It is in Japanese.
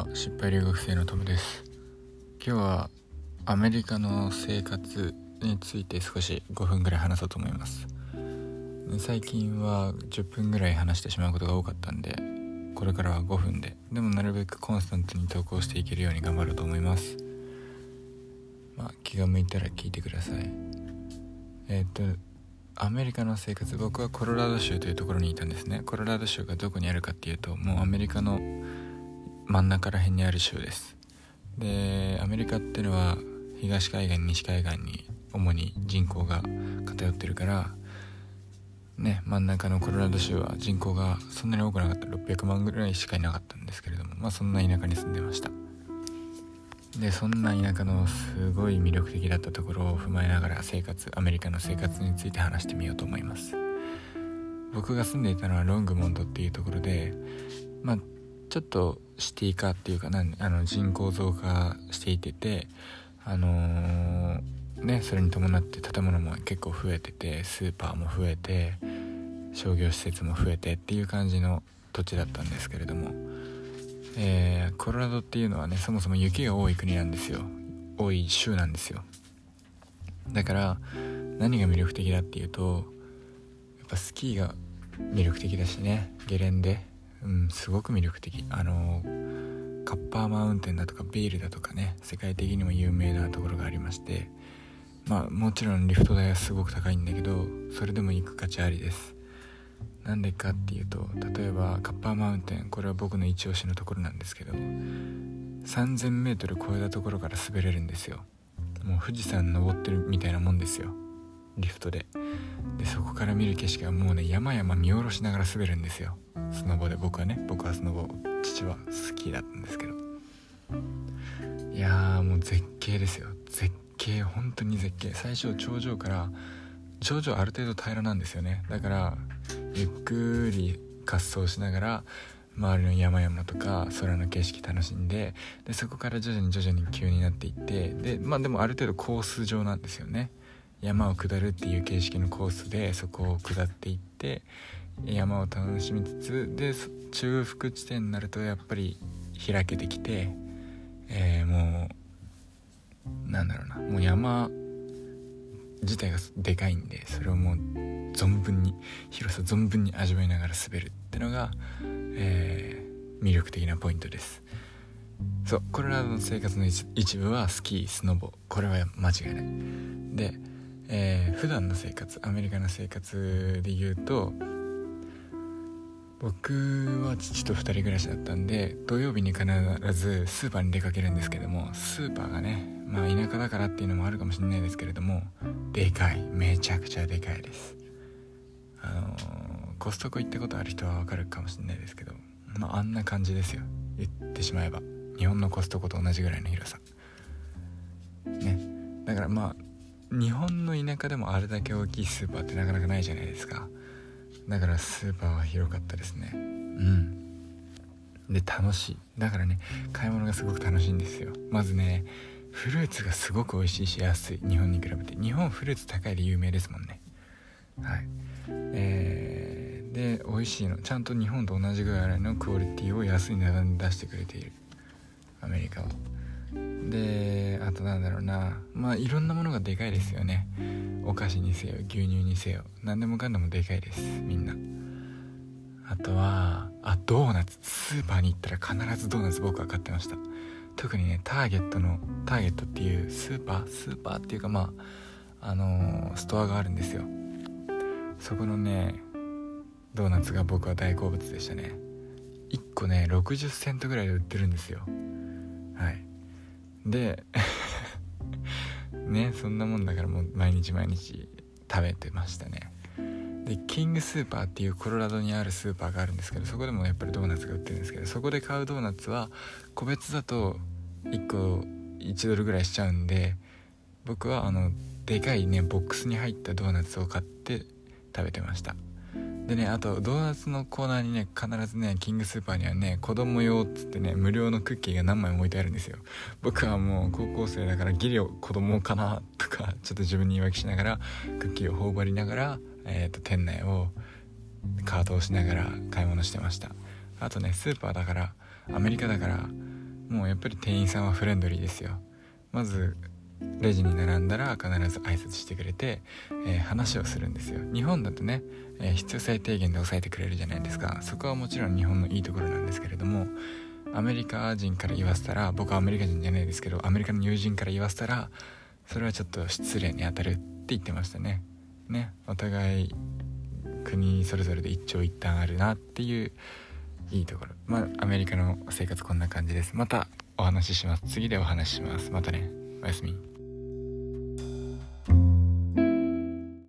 は失敗留学生のトムです。今日はアメリカの生活について少し5分ぐらい話そうと思います。最近は10分ぐらい話してしまうことが多かったんでこれからは5分ででもなるべくコンスタントに投稿していけるように頑張ろうと思います。まあ気が向いたら聞いてください。え、っとアメリカの生活僕はコロラド州というところにいたんですね。コロラド州がどこにあるかっていうともうアメリカの真ん中ら辺にある州です。でアメリカっていうのは東海岸西海岸に主に人口が偏ってるからね真ん中のコロラド州は人口がそんなに多くなかった。600万ぐらいしかいなかったんですけれどもまあそんな田舎に住んでました。でそんな田舎のすごい魅力的だったところを踏まえながら生活アメリカの生活について話してみようと思います。僕が住んでいたのはロングモンドっていうところでまあちょっとシティ化っていうかなあの人口増加していててあのー、ねそれに伴って建物も結構増えててスーパーも増えて商業施設も増えてっていう感じの土地だったんですけれども。えー、コロラドっていうのはねそもそも雪が多い国なんですよ。多い州なんですよ。だから何が魅力的だっていうとやっぱスキーが魅力的だしねゲレンデ。うんすごく魅力的。あのカッパーマウンテンだとかビールだとかね世界的にも有名なところがありましてまあもちろんリフト代はすごく高いんだけどそれでも行く価値ありです。なんでかっていうと例えばカッパーマウンテンこれは僕の一押しのところなんですけど 3000m 超えたところから滑れるんですよ。もう富士山登ってるみたいなもんですよ。リフトで。でそこから見る景色はもうね山々見下ろしながら滑るんですよ。スノボで僕はね僕はスノボ父は好きだったんですけど。いやーもう絶景ですよ。絶景本当に絶景。最初頂上から頂上ある程度平らなんですよね。だからゆっくり滑走しながら周りの山々とか空の景色楽しんででそこから徐々に徐々に急になっていってでまあでもある程度コース上なんですよね。山を下るっていう形式のコースでそこを下っていって山を楽しみつつで中腹地点になるとやっぱり開けてきて、えー、もうなんだろうなもう山自体がでかいんでそれをもう存分に広さ存分に味わいながら滑るってのが、えー、魅力的なポイントです。そうコロラドの生活の一部はスキースノボこれは間違いない。で、えー、普段の生活アメリカの生活で言うと僕は父と2人暮らしだったんで土曜日に必ずスーパーに出かけるんですけどもスーパーがねまあ田舎だからっていうのもあるかもしれないですけれどもでかい。めちゃくちゃでかいです。あのー、コストコ行ったことある人はわかるかもしれないですけどまああんな感じですよ。言ってしまえば。日本のコストコと同じぐらいの広さ。ね。だからまあ日本の田舎でもあれだけ大きいスーパーってなかなかないじゃないですか。だからスーパーは広かったですね。うん。で楽しい。だからね買い物がすごく楽しいんですよ。まずねフルーツがすごく美味しいし安い。日本に比べて。日本フルーツ高いで有名ですもんね。はい。えー、で美味しいの。ちゃんと日本と同じぐらいのクオリティを安い値段で出してくれている。アメリカは。であとなんだろうな。まあいろんなものがでかいですよねお菓子にせよ牛乳にせよ何でもかんでもでかいですみんな。あとはあドーナツスーパーに行ったら必ずドーナツ僕は買ってました。特にねターゲットのターゲットっていうスーパースーパーっていうかまああのー、ストアがあるんですよ。そこのねドーナツが僕は大好物でしたね。1個ね60セントぐらいで売ってるんですよ。はい。でねそんなもんだからもう毎日毎日食べてましたね。でキングスーパーっていうコロラドにあるスーパーがあるんですけどそこでもやっぱりドーナツが売ってるんですけどそこで買うドーナツは個別だと1個1ドルぐらいしちゃうんで僕はあのでかいねボックスに入ったドーナツを買って食べてました。でねあとドーナツのコーナーにね必ずねキングスーパーにはね子供用っつってね無料のクッキーが何枚も置いてあるんですよ。僕はもう高校生だからギリ子供かなとかちょっと自分に言い訳しながらクッキーを頬張りながら、えーと、店内をカートをしながら買い物してました。あとねスーパーだからアメリカだからもうやっぱり店員さんはフレンドリーですよ。まずレジに並んだら必ず挨拶してくれて、えー、話をするんですよ。日本だとね、えー、必要最低限で抑えてくれるじゃないですか。そこはもちろん日本のいいところなんですけれどもアメリカ人から言わせたら僕はアメリカ人じゃないですけどアメリカの友人から言わせたらそれはちょっと失礼にあたるって言ってましたね。ねお互い国それぞれで一長一短あるなっていういいところ。まあアメリカの生活こんな感じです。またお話しします。次でお話しします。またね。おやすみ。